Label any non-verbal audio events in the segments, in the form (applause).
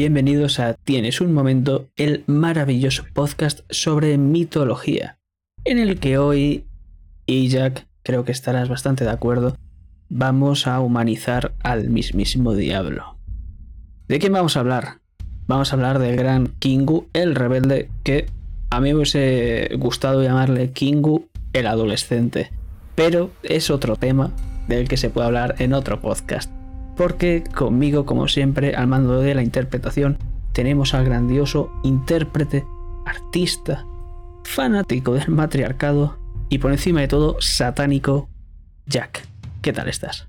bienvenidos a Tienes un momento, el maravilloso podcast sobre mitología, en el que hoy, y Jack, creo que estarás bastante de acuerdo, vamos a humanizar al mismísimo diablo. ¿De quién vamos a hablar? Vamos a hablar del gran Kingu, el rebelde, que a mí me hubiese gustado llamarle Kingu el adolescente, pero es otro tema del que se puede hablar en otro podcast porque conmigo, como siempre, al mando de la interpretación, tenemos al grandioso intérprete, artista, fanático del matriarcado y por encima de todo, satánico, Jack. ¿Qué tal estás?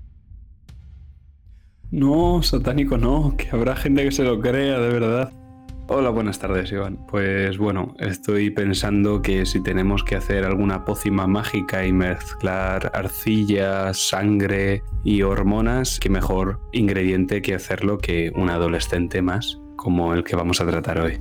No, satánico no, que habrá gente que se lo crea, de verdad. Hola, buenas tardes, Iván. Pues bueno, estoy pensando que si tenemos que hacer alguna pócima mágica y mezclar arcilla, sangre y hormonas, qué mejor ingrediente que hacerlo que un adolescente más, como el que vamos a tratar hoy.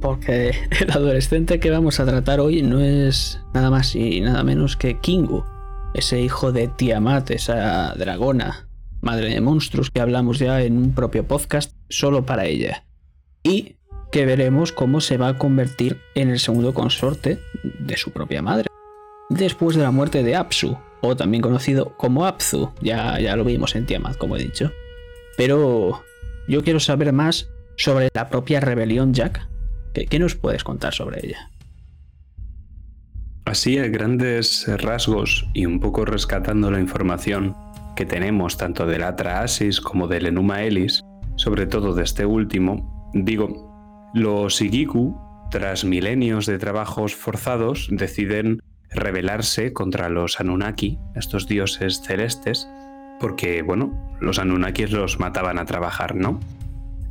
Porque el adolescente que vamos a tratar hoy no es nada más y nada menos que Kingu, ese hijo de Tiamat, esa dragona, madre de monstruos que hablamos ya en un propio podcast solo para ella y que veremos cómo se va a convertir en el segundo consorte de su propia madre. Después de la muerte de Apsu, o también conocido como Apsu, ya, ya lo vimos en Tiamat, como he dicho. Pero yo quiero saber más sobre la propia rebelión Jack. ¿Qué, qué nos puedes contar sobre ella? Así, a grandes rasgos y un poco rescatando la información que tenemos tanto del Atra Asis como del Enuma Elis, sobre todo de este último, Digo, los Igiku, tras milenios de trabajos forzados, deciden rebelarse contra los Anunnaki, estos dioses celestes, porque, bueno, los Anunnakis los mataban a trabajar, ¿no?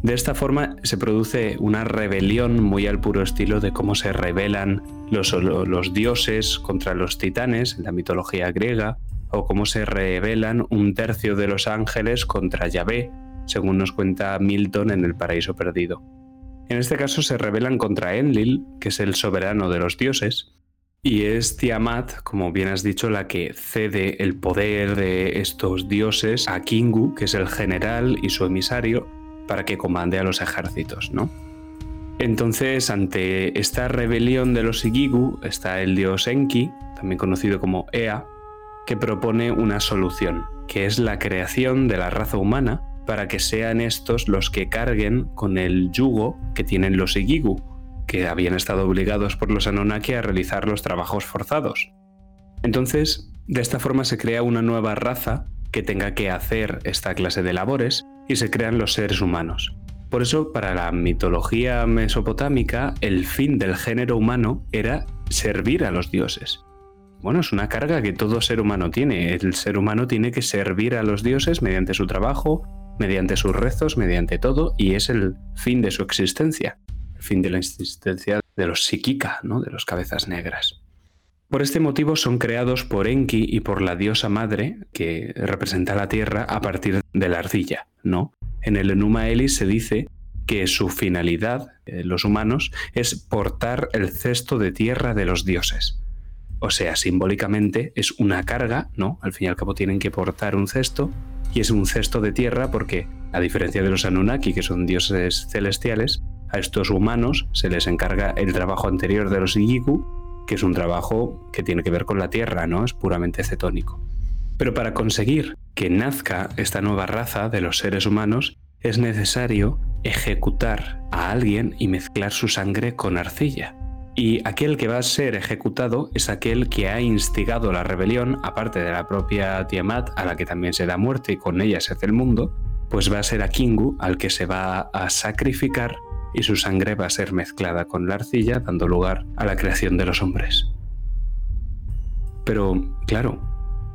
De esta forma se produce una rebelión muy al puro estilo de cómo se rebelan los, los dioses contra los titanes en la mitología griega, o cómo se rebelan un tercio de los ángeles contra Yahvé, según nos cuenta Milton en El Paraíso Perdido. En este caso se rebelan contra Enlil, que es el soberano de los dioses, y es Tiamat, como bien has dicho, la que cede el poder de estos dioses a Kingu, que es el general y su emisario, para que comande a los ejércitos, ¿no? Entonces, ante esta rebelión de los Igigu, está el dios Enki, también conocido como Ea, que propone una solución, que es la creación de la raza humana para que sean estos los que carguen con el yugo que tienen los Igigu, que habían estado obligados por los Anunnaki a realizar los trabajos forzados. Entonces, de esta forma se crea una nueva raza que tenga que hacer esta clase de labores y se crean los seres humanos. Por eso, para la mitología mesopotámica, el fin del género humano era servir a los dioses. Bueno, es una carga que todo ser humano tiene. El ser humano tiene que servir a los dioses mediante su trabajo, mediante sus rezos, mediante todo, y es el fin de su existencia, el fin de la existencia de los psíquica, ¿no? de los cabezas negras. Por este motivo son creados por Enki y por la diosa madre, que representa la tierra a partir de la arcilla, ¿no? En el Enuma Elis se dice que su finalidad, eh, los humanos, es portar el cesto de tierra de los dioses. O sea, simbólicamente es una carga, ¿no? Al fin y al cabo tienen que portar un cesto y es un cesto de tierra porque, a diferencia de los Anunnaki, que son dioses celestiales, a estos humanos se les encarga el trabajo anterior de los Igiku, que es un trabajo que tiene que ver con la tierra, ¿no? Es puramente cetónico. Pero para conseguir que nazca esta nueva raza de los seres humanos, es necesario ejecutar a alguien y mezclar su sangre con arcilla. Y aquel que va a ser ejecutado es aquel que ha instigado la rebelión, aparte de la propia Tiamat, a la que también se da muerte y con ella se hace el mundo, pues va a ser a Kingu al que se va a sacrificar y su sangre va a ser mezclada con la arcilla, dando lugar a la creación de los hombres. Pero, claro,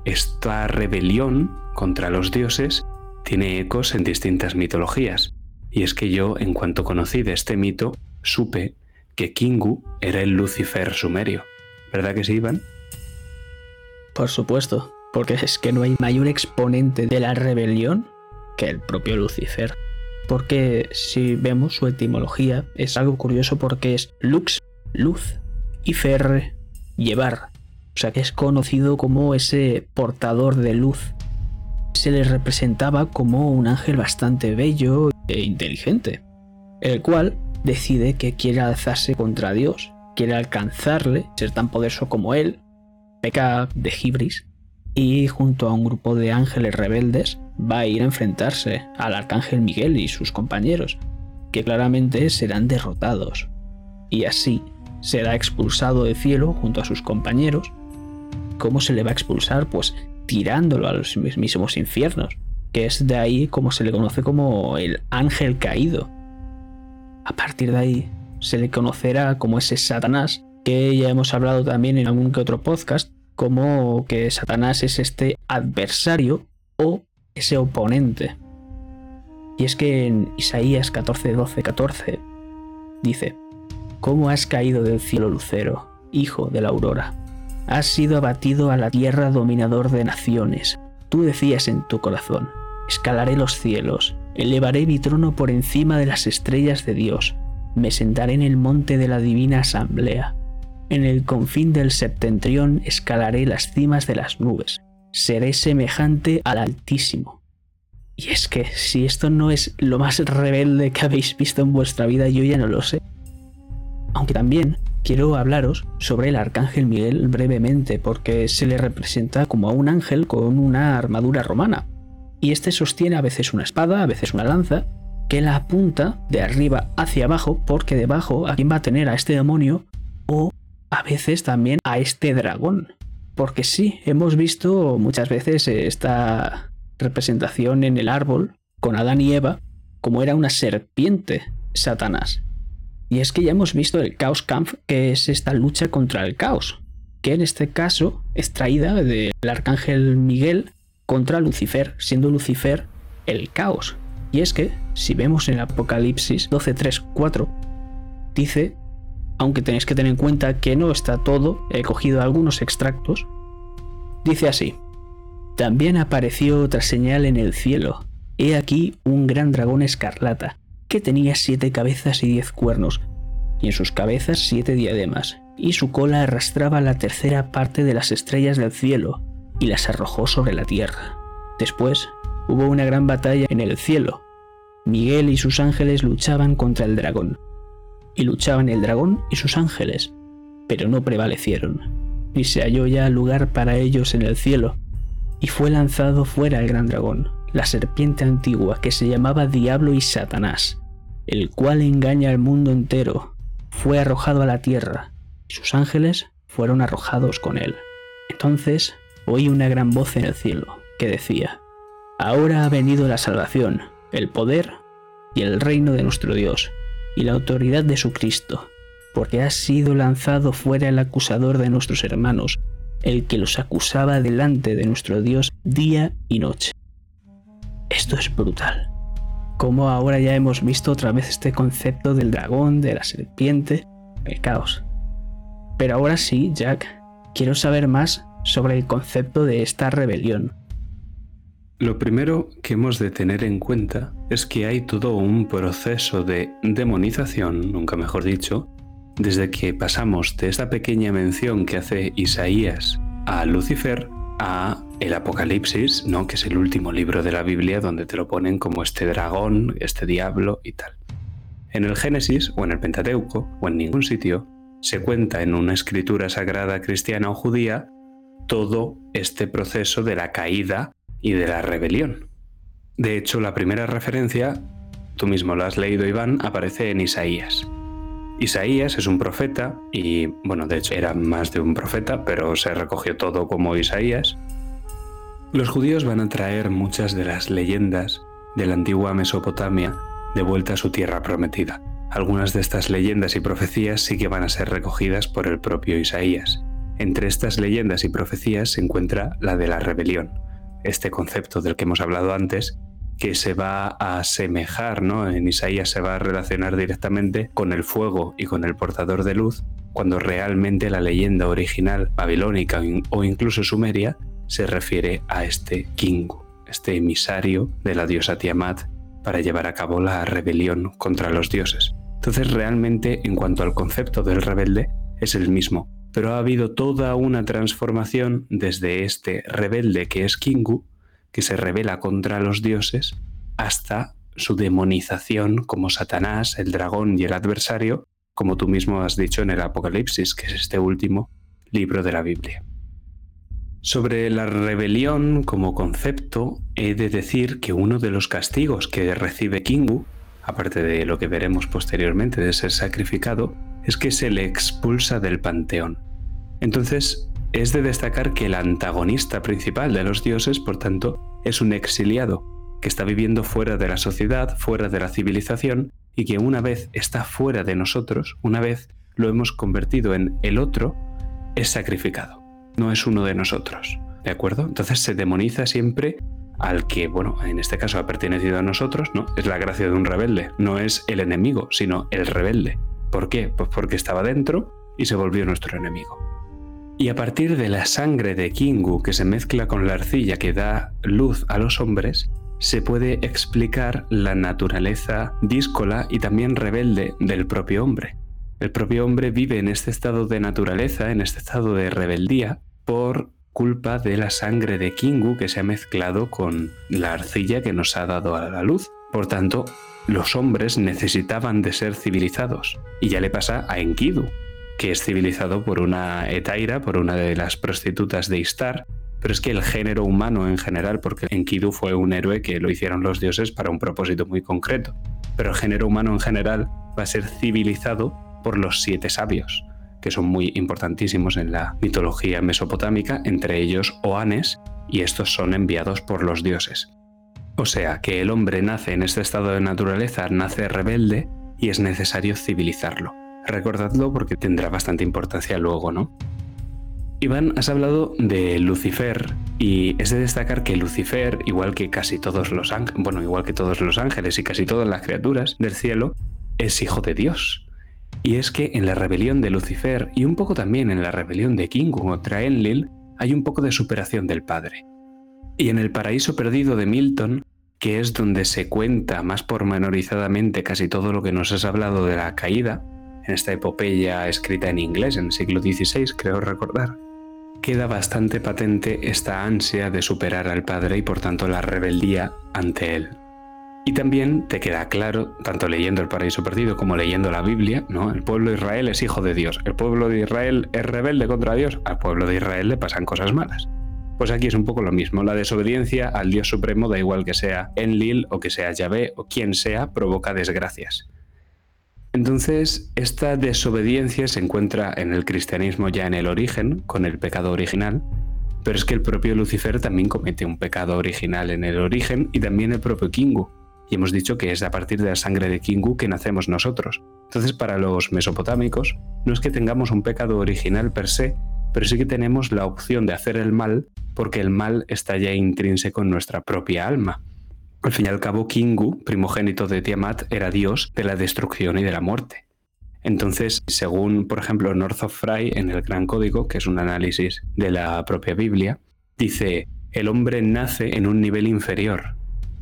esta rebelión contra los dioses tiene ecos en distintas mitologías, y es que yo, en cuanto conocí de este mito, supe que Kingu era el Lucifer sumerio. ¿Verdad que sí, Iván? Por supuesto, porque es que no hay mayor exponente de la rebelión que el propio Lucifer. Porque si vemos su etimología, es algo curioso porque es lux, luz, y fer, llevar. O sea que es conocido como ese portador de luz. se le representaba como un ángel bastante bello e inteligente, el cual decide que quiere alzarse contra Dios, quiere alcanzarle, ser tan poderoso como él, peca de Gibris, y junto a un grupo de ángeles rebeldes va a ir a enfrentarse al arcángel Miguel y sus compañeros, que claramente serán derrotados. Y así será expulsado del cielo junto a sus compañeros. ¿Cómo se le va a expulsar? Pues tirándolo a los mismos infiernos, que es de ahí como se le conoce como el ángel caído. A partir de ahí se le conocerá como ese Satanás, que ya hemos hablado también en algún que otro podcast, como que Satanás es este adversario o ese oponente. Y es que en Isaías 14, 12, 14 dice, ¿Cómo has caído del cielo, Lucero, hijo de la aurora? Has sido abatido a la tierra dominador de naciones. Tú decías en tu corazón, escalaré los cielos, elevaré mi trono por encima de las estrellas de Dios, me sentaré en el monte de la divina asamblea. En el confín del septentrión escalaré las cimas de las nubes, seré semejante al Altísimo. Y es que si esto no es lo más rebelde que habéis visto en vuestra vida, yo ya no lo sé. Aunque también quiero hablaros sobre el arcángel Miguel brevemente, porque se le representa como a un ángel con una armadura romana. Y este sostiene a veces una espada, a veces una lanza, que la apunta de arriba hacia abajo, porque debajo a quién va a tener a este demonio, o a veces también a este dragón. Porque sí, hemos visto muchas veces esta representación en el árbol con Adán y Eva como era una serpiente, Satanás. Y es que ya hemos visto el Chaos Kampf, que es esta lucha contra el caos, que en este caso es traída del arcángel Miguel contra Lucifer, siendo Lucifer el caos. Y es que, si vemos en Apocalipsis 12.3.4, dice, aunque tenéis que tener en cuenta que no está todo, he cogido algunos extractos, dice así, también apareció otra señal en el cielo, he aquí un gran dragón escarlata, que tenía siete cabezas y diez cuernos, y en sus cabezas siete diademas, y su cola arrastraba la tercera parte de las estrellas del cielo, y las arrojó sobre la tierra. Después hubo una gran batalla en el cielo. Miguel y sus ángeles luchaban contra el dragón, y luchaban el dragón y sus ángeles, pero no prevalecieron, y se halló ya lugar para ellos en el cielo, y fue lanzado fuera el gran dragón, la serpiente antigua que se llamaba Diablo y Satanás, el cual engaña al mundo entero, fue arrojado a la tierra, y sus ángeles fueron arrojados con él. Entonces oí una gran voz en el cielo, que decía, Ahora ha venido la salvación, el poder y el reino de nuestro Dios, y la autoridad de su Cristo, porque ha sido lanzado fuera el acusador de nuestros hermanos, el que los acusaba delante de nuestro Dios día y noche. Esto es brutal como ahora ya hemos visto otra vez este concepto del dragón, de la serpiente, el caos. Pero ahora sí, Jack, quiero saber más sobre el concepto de esta rebelión. Lo primero que hemos de tener en cuenta es que hay todo un proceso de demonización, nunca mejor dicho, desde que pasamos de esta pequeña mención que hace Isaías a Lucifer a el Apocalipsis, ¿no? que es el último libro de la Biblia donde te lo ponen como este dragón, este diablo y tal. En el Génesis o en el Pentateuco o en ningún sitio se cuenta en una escritura sagrada cristiana o judía todo este proceso de la caída y de la rebelión. De hecho, la primera referencia, tú mismo lo has leído Iván, aparece en Isaías. Isaías es un profeta y, bueno, de hecho era más de un profeta, pero se recogió todo como Isaías. Los judíos van a traer muchas de las leyendas de la antigua Mesopotamia de vuelta a su tierra prometida. Algunas de estas leyendas y profecías sí que van a ser recogidas por el propio Isaías. Entre estas leyendas y profecías se encuentra la de la rebelión, este concepto del que hemos hablado antes, que se va a asemejar, ¿no? En Isaías se va a relacionar directamente con el fuego y con el portador de luz, cuando realmente la leyenda original babilónica o incluso sumeria se refiere a este Kingu, este emisario de la diosa Tiamat para llevar a cabo la rebelión contra los dioses. Entonces realmente en cuanto al concepto del rebelde es el mismo, pero ha habido toda una transformación desde este rebelde que es Kingu que se revela contra los dioses, hasta su demonización como Satanás, el dragón y el adversario, como tú mismo has dicho en el Apocalipsis, que es este último libro de la Biblia. Sobre la rebelión como concepto, he de decir que uno de los castigos que recibe Kingu, aparte de lo que veremos posteriormente de ser sacrificado, es que se le expulsa del panteón. Entonces, es de destacar que el antagonista principal de los dioses, por tanto, es un exiliado, que está viviendo fuera de la sociedad, fuera de la civilización, y que una vez está fuera de nosotros, una vez lo hemos convertido en el otro, es sacrificado. No es uno de nosotros. ¿De acuerdo? Entonces se demoniza siempre al que, bueno, en este caso ha pertenecido a nosotros, ¿no? Es la gracia de un rebelde. No es el enemigo, sino el rebelde. ¿Por qué? Pues porque estaba dentro y se volvió nuestro enemigo. Y a partir de la sangre de Kingu que se mezcla con la arcilla que da luz a los hombres, se puede explicar la naturaleza díscola y también rebelde del propio hombre. El propio hombre vive en este estado de naturaleza, en este estado de rebeldía, por culpa de la sangre de Kingu que se ha mezclado con la arcilla que nos ha dado a la luz. Por tanto, los hombres necesitaban de ser civilizados. Y ya le pasa a Enkidu, que es civilizado por una Etaira, por una de las prostitutas de Istar, pero es que el género humano en general, porque Enkidu fue un héroe que lo hicieron los dioses para un propósito muy concreto, pero el género humano en general va a ser civilizado por los siete sabios, que son muy importantísimos en la mitología mesopotámica, entre ellos Oanes, y estos son enviados por los dioses. O sea que el hombre nace en este estado de naturaleza, nace rebelde y es necesario civilizarlo. Recordadlo porque tendrá bastante importancia luego, ¿no? Iván, has hablado de Lucifer y es de destacar que Lucifer, igual que casi todos los ángeles, bueno, igual que todos los ángeles y casi todas las criaturas del cielo, es hijo de Dios. Y es que en la rebelión de Lucifer y un poco también en la rebelión de King contra Enlil hay un poco de superación del padre. Y en el paraíso perdido de Milton, que es donde se cuenta más pormenorizadamente casi todo lo que nos has hablado de la caída, en esta epopeya escrita en inglés en el siglo XVI, creo recordar, queda bastante patente esta ansia de superar al Padre y por tanto la rebeldía ante Él. Y también te queda claro, tanto leyendo el paraíso perdido como leyendo la Biblia, ¿no? El pueblo de Israel es hijo de Dios. El pueblo de Israel es rebelde contra Dios. Al pueblo de Israel le pasan cosas malas. Pues aquí es un poco lo mismo. La desobediencia al Dios Supremo, da igual que sea Enlil o que sea Yahvé o quien sea, provoca desgracias. Entonces, esta desobediencia se encuentra en el cristianismo ya en el origen, con el pecado original, pero es que el propio Lucifer también comete un pecado original en el origen y también el propio Kingu. Y hemos dicho que es a partir de la sangre de Kingu que nacemos nosotros. Entonces, para los mesopotámicos, no es que tengamos un pecado original per se, pero sí que tenemos la opción de hacer el mal porque el mal está ya intrínseco en nuestra propia alma. Al fin y al cabo, Kingu, primogénito de Tiamat, era dios de la destrucción y de la muerte. Entonces, según, por ejemplo, North of Fry en el Gran Código, que es un análisis de la propia Biblia, dice, el hombre nace en un nivel inferior,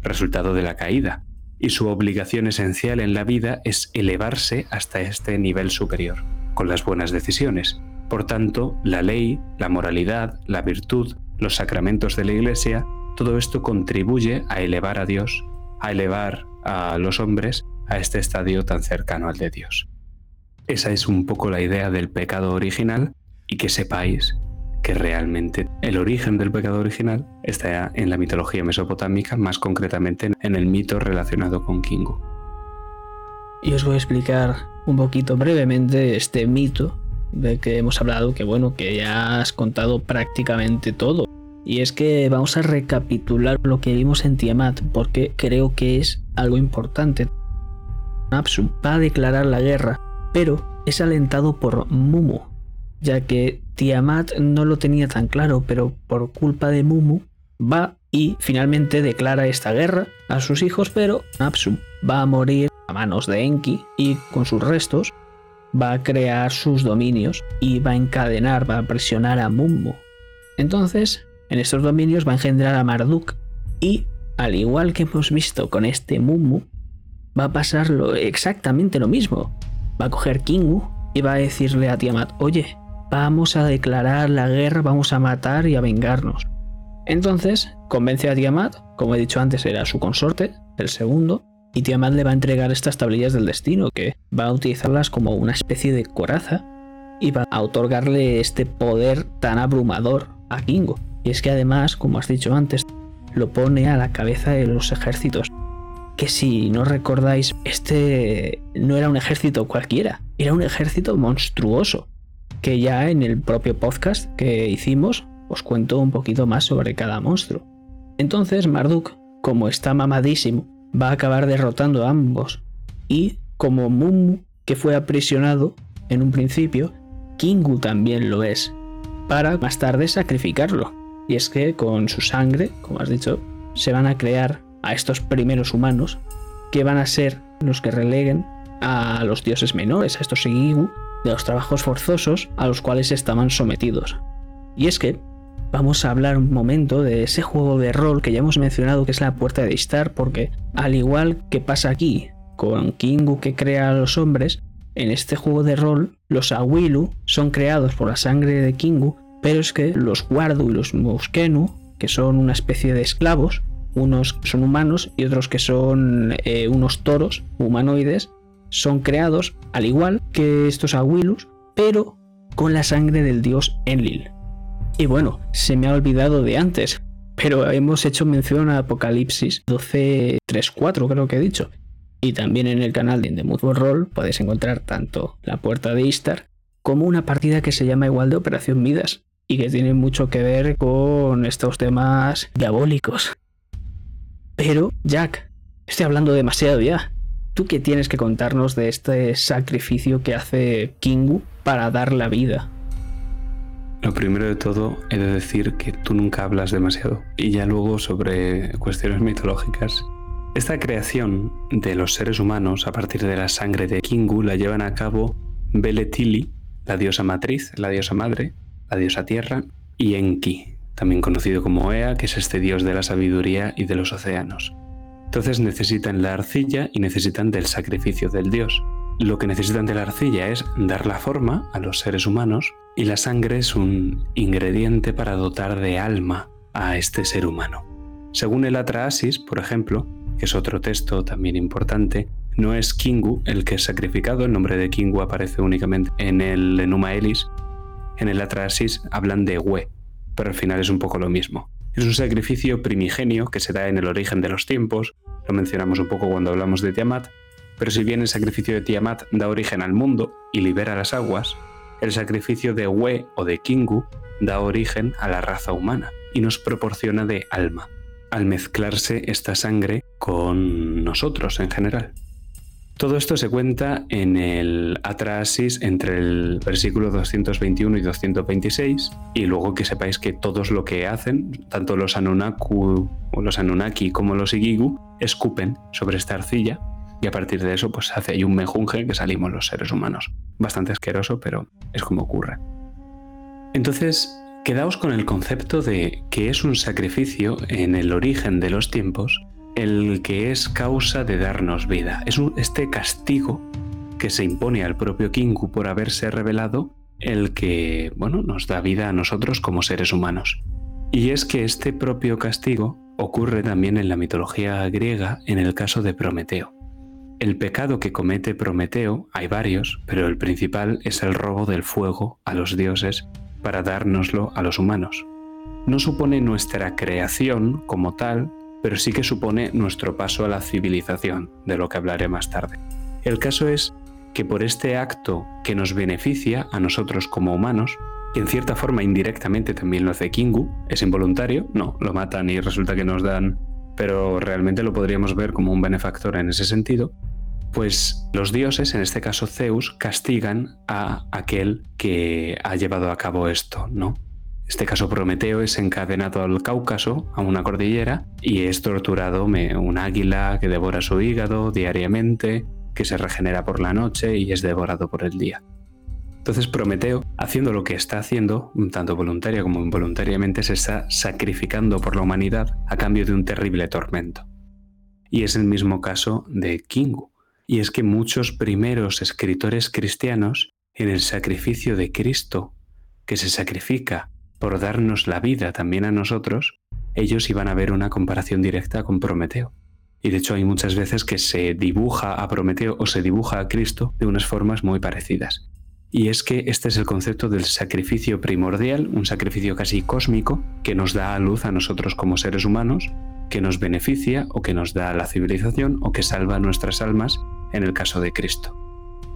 resultado de la caída, y su obligación esencial en la vida es elevarse hasta este nivel superior, con las buenas decisiones. Por tanto, la ley, la moralidad, la virtud, los sacramentos de la Iglesia todo esto contribuye a elevar a Dios, a elevar a los hombres a este estadio tan cercano al de Dios. Esa es un poco la idea del pecado original y que sepáis que realmente el origen del pecado original está en la mitología mesopotámica, más concretamente en el mito relacionado con Kingu. Y os voy a explicar un poquito brevemente este mito de que hemos hablado, que bueno, que ya has contado prácticamente todo. Y es que vamos a recapitular lo que vimos en Tiamat porque creo que es algo importante. Apsu va a declarar la guerra, pero es alentado por Mumu, ya que Tiamat no lo tenía tan claro, pero por culpa de Mumu va y finalmente declara esta guerra a sus hijos, pero Apsu va a morir a manos de Enki y con sus restos va a crear sus dominios y va a encadenar, va a presionar a Mumu. Entonces, en estos dominios va a engendrar a Marduk y, al igual que hemos visto con este Mumu, va a pasar exactamente lo mismo. Va a coger Kingu y va a decirle a Tiamat, oye, vamos a declarar la guerra, vamos a matar y a vengarnos. Entonces convence a Tiamat, como he dicho antes era su consorte, el segundo, y Tiamat le va a entregar estas tablillas del destino, que va a utilizarlas como una especie de coraza y va a otorgarle este poder tan abrumador a Kingo. Y es que además, como has dicho antes, lo pone a la cabeza de los ejércitos. Que si no recordáis, este no era un ejército cualquiera, era un ejército monstruoso. Que ya en el propio podcast que hicimos os cuento un poquito más sobre cada monstruo. Entonces Marduk, como está mamadísimo, va a acabar derrotando a ambos. Y como Mumu, que fue aprisionado en un principio, Kingu también lo es, para más tarde sacrificarlo. Y es que con su sangre, como has dicho, se van a crear a estos primeros humanos que van a ser los que releguen a los dioses menores, a estos Igigu, de los trabajos forzosos a los cuales estaban sometidos. Y es que vamos a hablar un momento de ese juego de rol que ya hemos mencionado que es la puerta de Istar, porque al igual que pasa aquí con Kingu que crea a los hombres, en este juego de rol, los Awilu son creados por la sangre de Kingu, pero es que los Wardu y los Muskenu, que son una especie de esclavos, unos son humanos y otros que son eh, unos toros humanoides, son creados al igual que estos Awilus, pero con la sangre del dios Enlil. Y bueno, se me ha olvidado de antes, pero hemos hecho mención a Apocalipsis 12.3.4, creo que he dicho, y también en el canal de The Roll podéis encontrar tanto la puerta de Istar como una partida que se llama igual de Operación Midas y que tiene mucho que ver con estos temas diabólicos. Pero, Jack, estoy hablando demasiado ya. ¿Tú qué tienes que contarnos de este sacrificio que hace Kingu para dar la vida? Lo primero de todo, he de decir que tú nunca hablas demasiado. Y ya luego sobre cuestiones mitológicas, esta creación de los seres humanos a partir de la sangre de Kingu la llevan a cabo Beletili, la diosa matriz, la diosa madre, la diosa tierra, y Enki, también conocido como Ea, que es este dios de la sabiduría y de los océanos. Entonces necesitan la arcilla y necesitan del sacrificio del dios. Lo que necesitan de la arcilla es dar la forma a los seres humanos y la sangre es un ingrediente para dotar de alma a este ser humano. Según el Atraasis, por ejemplo, que es otro texto también importante, no es Kingu el que es sacrificado, el nombre de Kingu aparece únicamente en el Enuma Elis. En el Atrasis hablan de We, pero al final es un poco lo mismo. Es un sacrificio primigenio que se da en el origen de los tiempos, lo mencionamos un poco cuando hablamos de Tiamat, pero si bien el sacrificio de Tiamat da origen al mundo y libera las aguas, el sacrificio de We o de Kingu da origen a la raza humana y nos proporciona de alma al mezclarse esta sangre con nosotros en general. Todo esto se cuenta en el Atrasis entre el versículo 221 y 226 y luego que sepáis que todos lo que hacen, tanto los Anunnaku o los Anunnaki como los Igigu, escupen sobre esta arcilla y a partir de eso pues hace ahí un mejunje que salimos los seres humanos. Bastante asqueroso, pero es como ocurre. Entonces, Quedaos con el concepto de que es un sacrificio en el origen de los tiempos el que es causa de darnos vida. Es este castigo que se impone al propio Kingu por haberse revelado el que, bueno, nos da vida a nosotros como seres humanos. Y es que este propio castigo ocurre también en la mitología griega en el caso de Prometeo. El pecado que comete Prometeo, hay varios, pero el principal es el robo del fuego a los dioses para dárnoslo a los humanos. No supone nuestra creación como tal, pero sí que supone nuestro paso a la civilización, de lo que hablaré más tarde. El caso es que por este acto que nos beneficia a nosotros como humanos, y en cierta forma indirectamente también lo hace Kingu, es involuntario, no, lo matan y resulta que nos dan, pero realmente lo podríamos ver como un benefactor en ese sentido, pues los dioses, en este caso Zeus, castigan a aquel que ha llevado a cabo esto, ¿no? Este caso Prometeo es encadenado al Cáucaso, a una cordillera, y es torturado un águila que devora su hígado diariamente, que se regenera por la noche y es devorado por el día. Entonces Prometeo, haciendo lo que está haciendo, tanto voluntaria como involuntariamente, se está sacrificando por la humanidad a cambio de un terrible tormento. Y es el mismo caso de Kingu y es que muchos primeros escritores cristianos, en el sacrificio de Cristo, que se sacrifica por darnos la vida también a nosotros, ellos iban a ver una comparación directa con Prometeo. Y de hecho hay muchas veces que se dibuja a Prometeo o se dibuja a Cristo de unas formas muy parecidas. Y es que este es el concepto del sacrificio primordial, un sacrificio casi cósmico que nos da a luz a nosotros como seres humanos, que nos beneficia o que nos da la civilización o que salva nuestras almas en el caso de Cristo.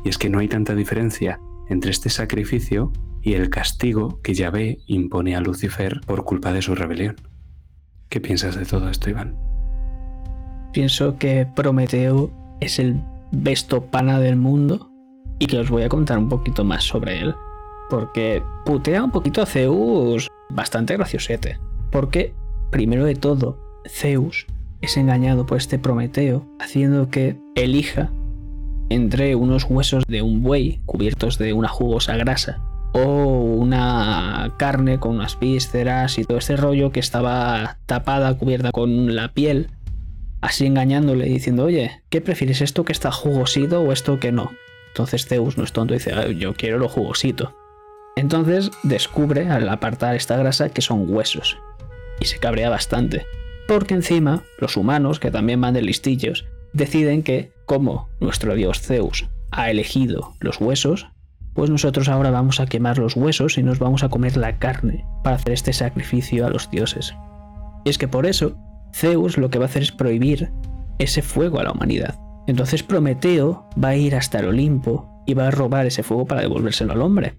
Y es que no hay tanta diferencia entre este sacrificio y el castigo que Yahvé impone a Lucifer por culpa de su rebelión. ¿Qué piensas de todo esto, Iván? Pienso que Prometeo es el besto pana del mundo y que os voy a contar un poquito más sobre él. Porque putea un poquito a Zeus bastante graciosete. Porque, primero de todo, Zeus es engañado por este Prometeo, haciendo que elija entre unos huesos de un buey cubiertos de una jugosa grasa o una carne con unas vísceras y todo este rollo que estaba tapada, cubierta con la piel, así engañándole diciendo, oye, ¿qué prefieres esto que está jugosito o esto que no? Entonces Zeus no es tonto y dice, yo quiero lo jugosito. Entonces descubre al apartar esta grasa que son huesos y se cabrea bastante. Porque encima los humanos, que también van de listillos, deciden que como nuestro dios Zeus ha elegido los huesos, pues nosotros ahora vamos a quemar los huesos y nos vamos a comer la carne para hacer este sacrificio a los dioses. Y es que por eso Zeus lo que va a hacer es prohibir ese fuego a la humanidad. Entonces Prometeo va a ir hasta el Olimpo y va a robar ese fuego para devolvérselo al hombre.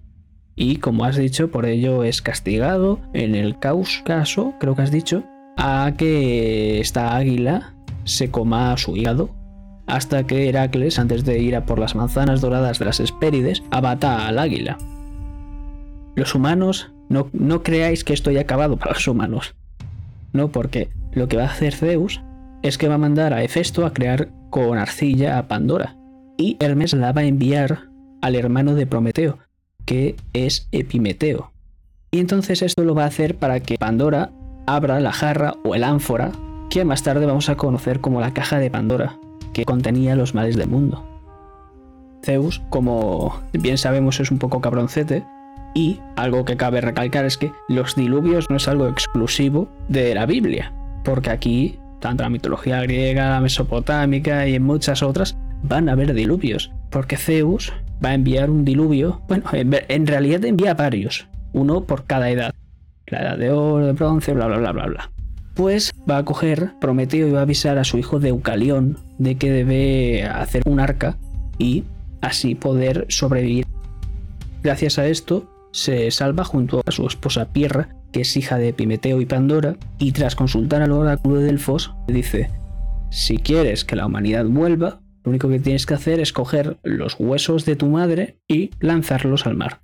Y como has dicho, por ello es castigado en el caos caso, creo que has dicho, a que esta águila se coma su hígado hasta que Heracles, antes de ir a por las manzanas doradas de las Hespérides, abata al águila. Los humanos, no, no creáis que esto haya acabado para los humanos. No, porque lo que va a hacer Zeus es que va a mandar a Hefesto a crear con arcilla a Pandora. Y Hermes la va a enviar al hermano de Prometeo, que es Epimeteo. Y entonces esto lo va a hacer para que Pandora abra la jarra o el ánfora, que más tarde vamos a conocer como la caja de Pandora, que contenía los males del mundo. Zeus, como bien sabemos, es un poco cabroncete, y algo que cabe recalcar es que los diluvios no es algo exclusivo de la Biblia, porque aquí tanto la mitología griega, mesopotámica y en muchas otras, van a haber diluvios, porque Zeus va a enviar un diluvio, bueno, en realidad envía varios, uno por cada edad, la edad de oro, de bronce, bla, bla, bla, bla, bla. Pues va a coger Prometeo y va a avisar a su hijo Deucalión de que debe hacer un arca y así poder sobrevivir. Gracias a esto, se salva junto a su esposa Pierra que es hija de Epimeteo y Pandora, y tras consultar al oráculo de Delfos, dice, si quieres que la humanidad vuelva, lo único que tienes que hacer es coger los huesos de tu madre y lanzarlos al mar.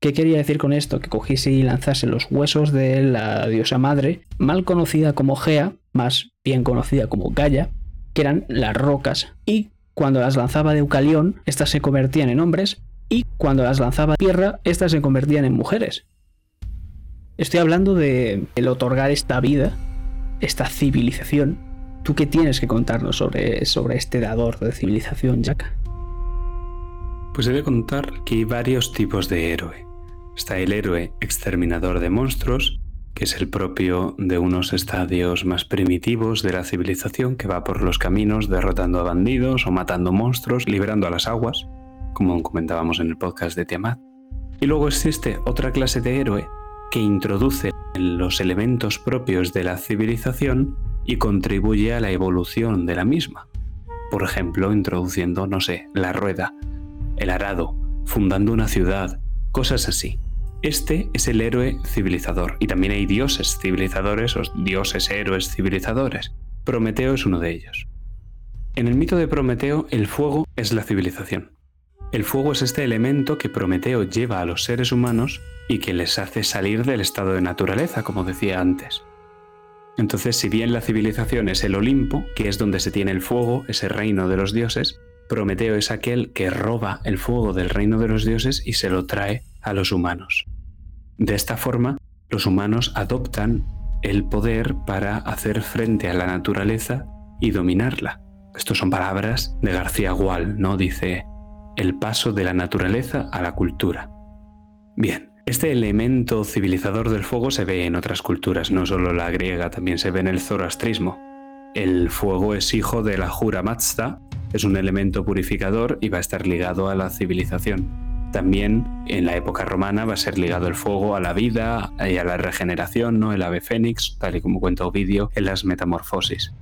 ¿Qué quería decir con esto? Que cogiese y lanzase los huesos de la diosa madre, mal conocida como Gea, más bien conocida como Gaia, que eran las rocas, y cuando las lanzaba de Eucalión, estas se convertían en hombres, y cuando las lanzaba tierra, estas se convertían en mujeres. Estoy hablando de el otorgar esta vida, esta civilización. ¿Tú qué tienes que contarnos sobre, sobre este dador de civilización, Jack? Pues he de contar que hay varios tipos de héroe. Está el héroe exterminador de monstruos, que es el propio de unos estadios más primitivos de la civilización que va por los caminos derrotando a bandidos o matando monstruos, liberando a las aguas, como comentábamos en el podcast de Tiamat. Y luego existe otra clase de héroe que introduce los elementos propios de la civilización y contribuye a la evolución de la misma. Por ejemplo, introduciendo, no sé, la rueda, el arado, fundando una ciudad, cosas así. Este es el héroe civilizador y también hay dioses civilizadores o dioses héroes civilizadores. Prometeo es uno de ellos. En el mito de Prometeo, el fuego es la civilización. El fuego es este elemento que Prometeo lleva a los seres humanos y que les hace salir del estado de naturaleza, como decía antes. Entonces, si bien la civilización es el Olimpo, que es donde se tiene el fuego, ese reino de los dioses, Prometeo es aquel que roba el fuego del reino de los dioses y se lo trae a los humanos. De esta forma, los humanos adoptan el poder para hacer frente a la naturaleza y dominarla. Estas son palabras de García Gual, ¿no? Dice, el paso de la naturaleza a la cultura. Bien, Este elemento civilizador del fuego se ve en otras culturas, no solo la griega, también se ve en el zoroastrismo. El fuego es hijo de la Jura Mazda, es un elemento purificador y va a estar ligado a la civilización. También en la época romana va a ser ligado el fuego a la vida y a la regeneración, ¿no? El ave fénix, tal y como cuenta Ovidio en las Metamorfosis.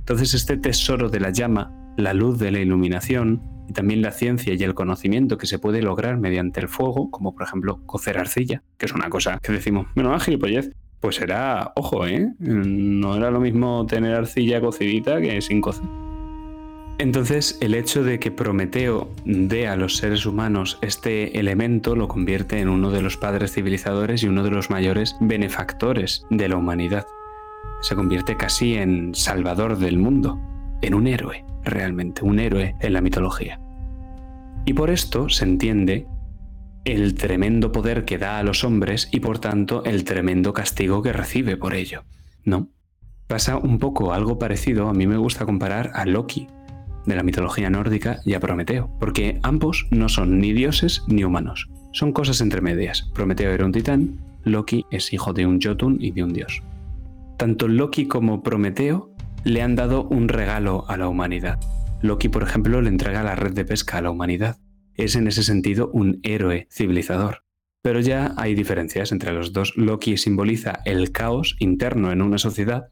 Entonces este tesoro de la llama, la luz de la iluminación y también la ciencia y el conocimiento que se puede lograr mediante el fuego, como por ejemplo cocer arcilla, que es una cosa que decimos, menos gilipollez, pues era, ojo, ¿eh? No era lo mismo tener arcilla cocidita que sin cocer. Entonces, el hecho de que Prometeo dé a los seres humanos este elemento lo convierte en uno de los padres civilizadores y uno de los mayores benefactores de la humanidad. Se convierte casi en salvador del mundo, en un héroe, realmente, un héroe en la mitología. Y por esto se entiende el tremendo poder que da a los hombres y por tanto el tremendo castigo que recibe por ello. ¿No? Pasa un poco algo parecido, a mí me gusta comparar a Loki, de la mitología nórdica y a Prometeo, porque ambos no son ni dioses ni humanos, son cosas entre medias. Prometeo era un titán, Loki es hijo de un Jotun y de un dios. Tanto Loki como Prometeo le han dado un regalo a la humanidad. Loki, por ejemplo, le entrega la red de pesca a la humanidad. Es en ese sentido un héroe civilizador. Pero ya hay diferencias entre los dos. Loki simboliza el caos interno en una sociedad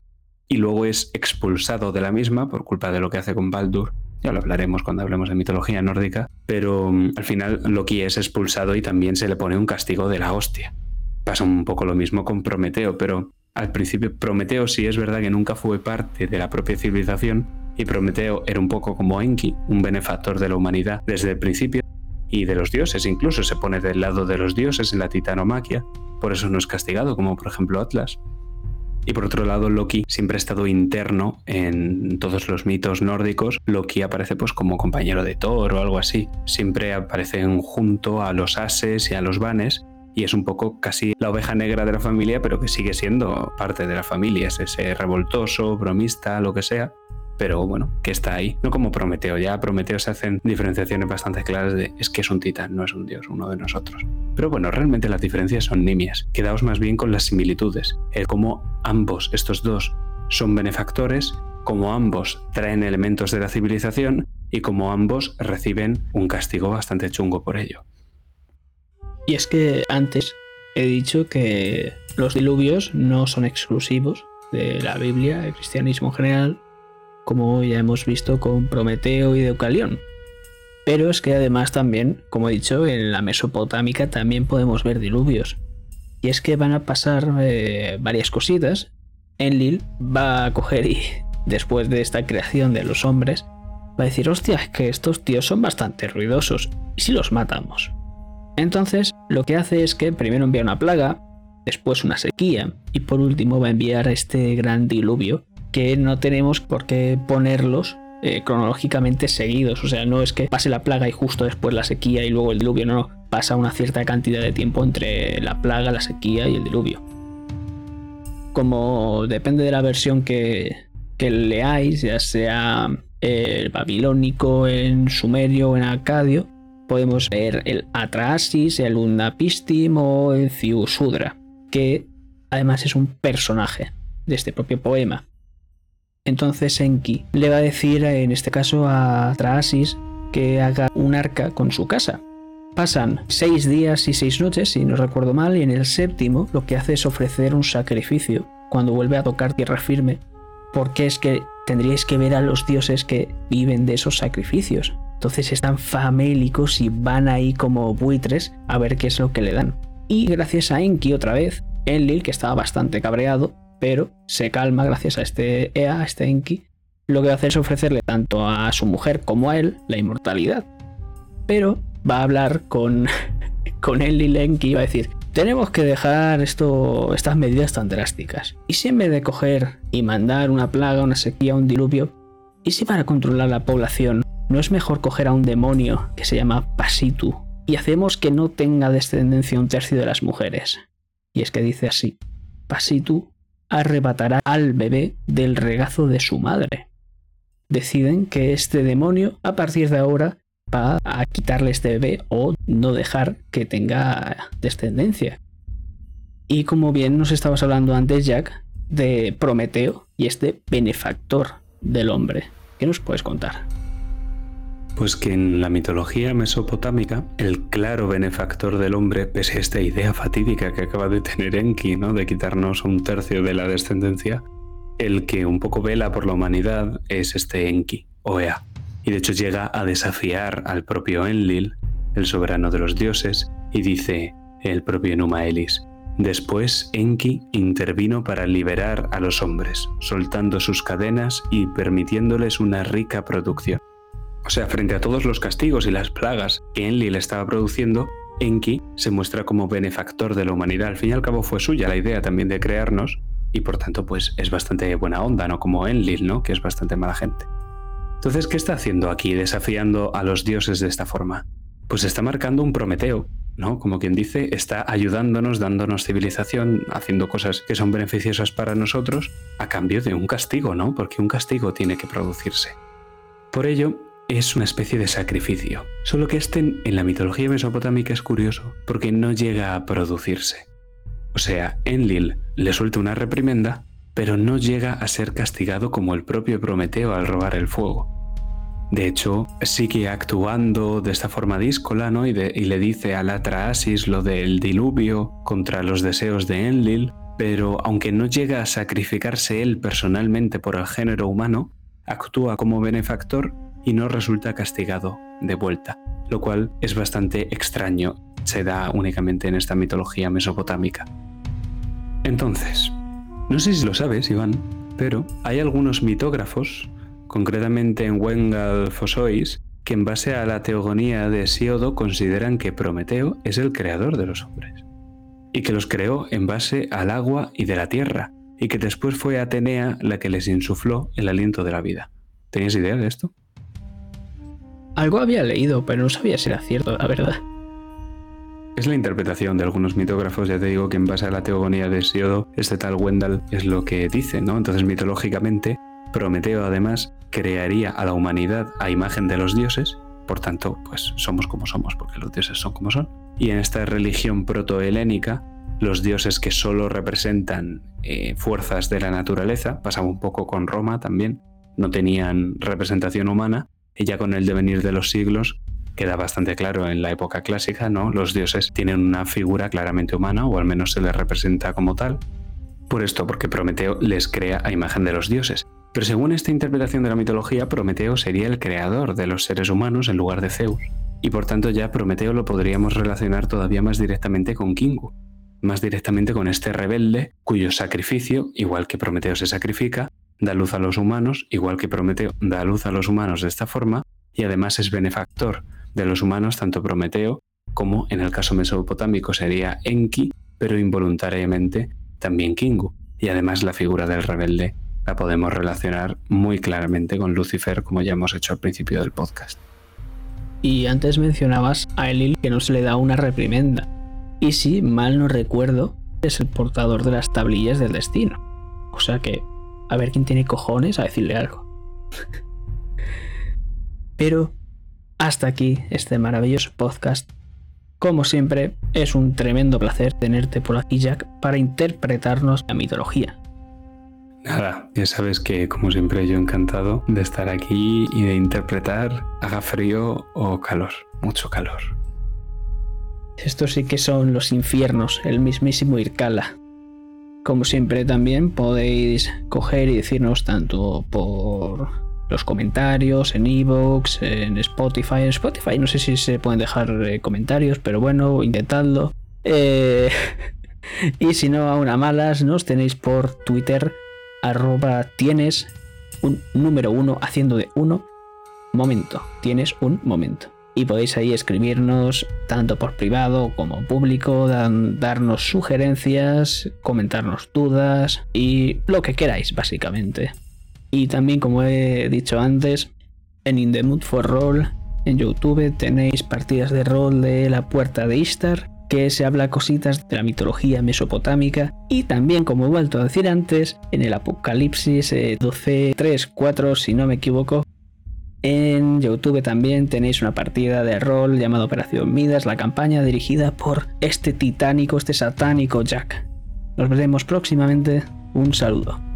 y luego es expulsado de la misma por culpa de lo que hace con Baldur. Ya lo hablaremos cuando hablemos de mitología nórdica, pero mm, al final Loki es expulsado y también se le pone un castigo de la hostia. Pasa un poco lo mismo con Prometeo, pero al principio Prometeo sí es verdad que nunca fue parte de la propia civilización y Prometeo era un poco como Enki, un benefactor de la humanidad desde el principio y de los dioses, incluso se pone del lado de los dioses en la titanomaquia, por eso no es castigado como por ejemplo Atlas. Y por otro lado, Loki siempre ha estado interno en todos los mitos nórdicos. Loki aparece pues como compañero de Thor o algo así. Siempre aparece junto a los ases y a los vanes y es un poco casi la oveja negra de la familia, pero que sigue siendo parte de la familia. Es ese revoltoso, bromista, lo que sea, pero bueno, que está ahí. No como Prometeo, ya Prometeo se hacen diferenciaciones bastante claras de es que es un titán, no es un dios, uno de nosotros. Pero bueno, realmente las diferencias son nimias. Quedaos más bien con las similitudes, el cómo ambos, estos dos, son benefactores, como ambos traen elementos de la civilización y como ambos reciben un castigo bastante chungo por ello. Y es que antes he dicho que los diluvios no son exclusivos de la Biblia, el cristianismo en general, como ya hemos visto con Prometeo y Deucalión. Pero es que además también, como he dicho, en la Mesopotámica también podemos ver diluvios. Y es que van a pasar eh, varias cositas. Enlil va a coger y, (laughs) después de esta creación de los hombres, va a decir, hostia, es que estos tíos son bastante ruidosos. ¿Y si los matamos? Entonces, lo que hace es que primero envía una plaga, después una sequía, y por último va a enviar este gran diluvio que no tenemos por qué ponerlos eh, cronológicamente seguidos. O sea, no es que pase la plaga y justo después la sequía y luego el diluvio, no, no. Pasa una cierta cantidad de tiempo entre la plaga, la sequía y el diluvio. Como depende de la versión que, leáis, ya sea el babilónico, en sumerio o en acadio, podemos ver el Atrasis, el Unapistim o el Ciusudra, que además es un personaje de este propio poema. Entonces Enki le va a decir, en este caso a Traasis, que haga un arca con su casa. Pasan seis días y seis noches, si no recuerdo mal, y en el séptimo lo que hace es ofrecer un sacrificio cuando vuelve a tocar tierra firme, porque es que tendríais que ver a los dioses que viven de esos sacrificios. Entonces están famélicos y van ahí como buitres a ver qué es lo que le dan. Y gracias a Enki otra vez, Enlil, que estaba bastante cabreado, pero se calma gracias a este Ea, a este Enki. Lo que va a hacer es ofrecerle tanto a su mujer como a él la inmortalidad. Pero va a hablar con, (laughs) con y Enki y va a decir, tenemos que dejar esto, estas medidas tan drásticas. ¿Y si en vez de coger y mandar una plaga, una sequía, un diluvio, y si para controlar la población no es mejor coger a un demonio que se llama Pasitu y hacemos que no tenga descendencia un tercio de las mujeres? Y es que dice así, Pasitu arrebatará al bebé del regazo de su madre. Deciden que este demonio a partir de ahora va a quitarle este bebé o no dejar que tenga descendencia. Y como bien nos estabas hablando antes, Jack, de Prometeo y este benefactor del hombre. ¿Qué nos puedes contar? Pues que en la mitología mesopotámica, el claro benefactor del hombre, pese a esta idea fatídica que acaba de tener Enki, ¿no? De quitarnos un tercio de la descendencia, el que un poco vela por la humanidad es este Enki, o Ea. Y de hecho llega a desafiar al propio Enlil, el soberano de los dioses, y dice el propio Numa Elis. Después Enki intervino para liberar a los hombres, soltando sus cadenas y permitiéndoles una rica producción. O sea, frente a todos los castigos y las plagas que Enlil estaba produciendo, Enki se muestra como benefactor de la humanidad. Al fin y al cabo fue suya la idea también de crearnos y por tanto pues es bastante buena onda, no como Enlil, ¿no? Que es bastante mala gente. Entonces, ¿qué está haciendo aquí desafiando a los dioses de esta forma? Pues está marcando un Prometeo, ¿no? Como quien dice, está ayudándonos, dándonos civilización, haciendo cosas que son beneficiosas para nosotros a cambio de un castigo, ¿no? Porque un castigo tiene que producirse. Por ello, es una especie de sacrificio. Solo que este en la mitología mesopotámica es curioso, porque no llega a producirse. O sea, Enlil le suelta una reprimenda, pero no llega a ser castigado como el propio Prometeo al robar el fuego. De hecho, sigue actuando de esta forma díscola, ¿no? Y, y le dice a la Traasis lo del diluvio contra los deseos de Enlil, pero aunque no llega a sacrificarse él personalmente por el género humano, actúa como benefactor y no resulta castigado de vuelta, lo cual es bastante extraño, se da únicamente en esta mitología mesopotámica. Entonces, no sé si lo sabes, Iván, pero hay algunos mitógrafos, concretamente en Wengal Fosois, que en base a la teogonía de Siodo consideran que Prometeo es el creador de los hombres, y que los creó en base al agua y de la tierra, y que después fue Atenea la que les insufló el aliento de la vida. ¿Tenías idea de esto? Algo había leído, pero no sabía si era cierto, la verdad. Es la interpretación de algunos mitógrafos, ya te digo que en base a la teogonía de Siodo, este tal Wendell es lo que dice, ¿no? Entonces mitológicamente, Prometeo además crearía a la humanidad a imagen de los dioses, por tanto, pues somos como somos, porque los dioses son como son. Y en esta religión protohelénica, los dioses que solo representan eh, fuerzas de la naturaleza, pasaba un poco con Roma también, no tenían representación humana, y ya con el devenir de los siglos queda bastante claro en la época clásica, ¿no? Los dioses tienen una figura claramente humana, o al menos se les representa como tal. Por esto, porque Prometeo les crea a imagen de los dioses. Pero según esta interpretación de la mitología, Prometeo sería el creador de los seres humanos en lugar de Zeus. Y por tanto ya Prometeo lo podríamos relacionar todavía más directamente con Kingu, más directamente con este rebelde cuyo sacrificio, igual que Prometeo se sacrifica, da luz a los humanos, igual que Prometeo da luz a los humanos de esta forma, y además es benefactor de los humanos, tanto Prometeo como en el caso mesopotámico sería Enki, pero involuntariamente también Kingu. Y además la figura del rebelde la podemos relacionar muy claramente con Lucifer, como ya hemos hecho al principio del podcast. Y antes mencionabas a Elil que no se le da una reprimenda. Y si mal no recuerdo, es el portador de las tablillas del destino. O sea que, a ver quién tiene cojones a decirle algo. Pero hasta aquí este maravilloso podcast. Como siempre, es un tremendo placer tenerte por aquí, Jack, para interpretarnos la mitología. Nada, ya sabes que como siempre yo encantado de estar aquí y de interpretar, haga frío o calor, mucho calor. Estos sí que son los infiernos, el mismísimo Irkala. Como siempre también podéis coger y decirnos tanto por los comentarios en Evox, en Spotify. En Spotify no sé si se pueden dejar eh, comentarios, pero bueno, intentadlo. Eh, (laughs) y si no, a malas, nos tenéis por Twitter, arroba tienes un número uno haciendo de uno momento. Tienes un momento. Y podéis ahí escribirnos tanto por privado como público, darnos sugerencias, comentarnos dudas y lo que queráis, básicamente. Y también, como he dicho antes, en In the Mood for Roll, en YouTube, tenéis partidas de rol de La Puerta de Istar, que se habla cositas de la mitología mesopotámica. Y también, como he vuelto a decir antes, en el Apocalipsis 12, 3, 4, si no me equivoco, en YouTube también tenéis una partida de rol llamada Operación Midas, la campaña dirigida por este titánico, este satánico Jack. Nos veremos próximamente. Un saludo.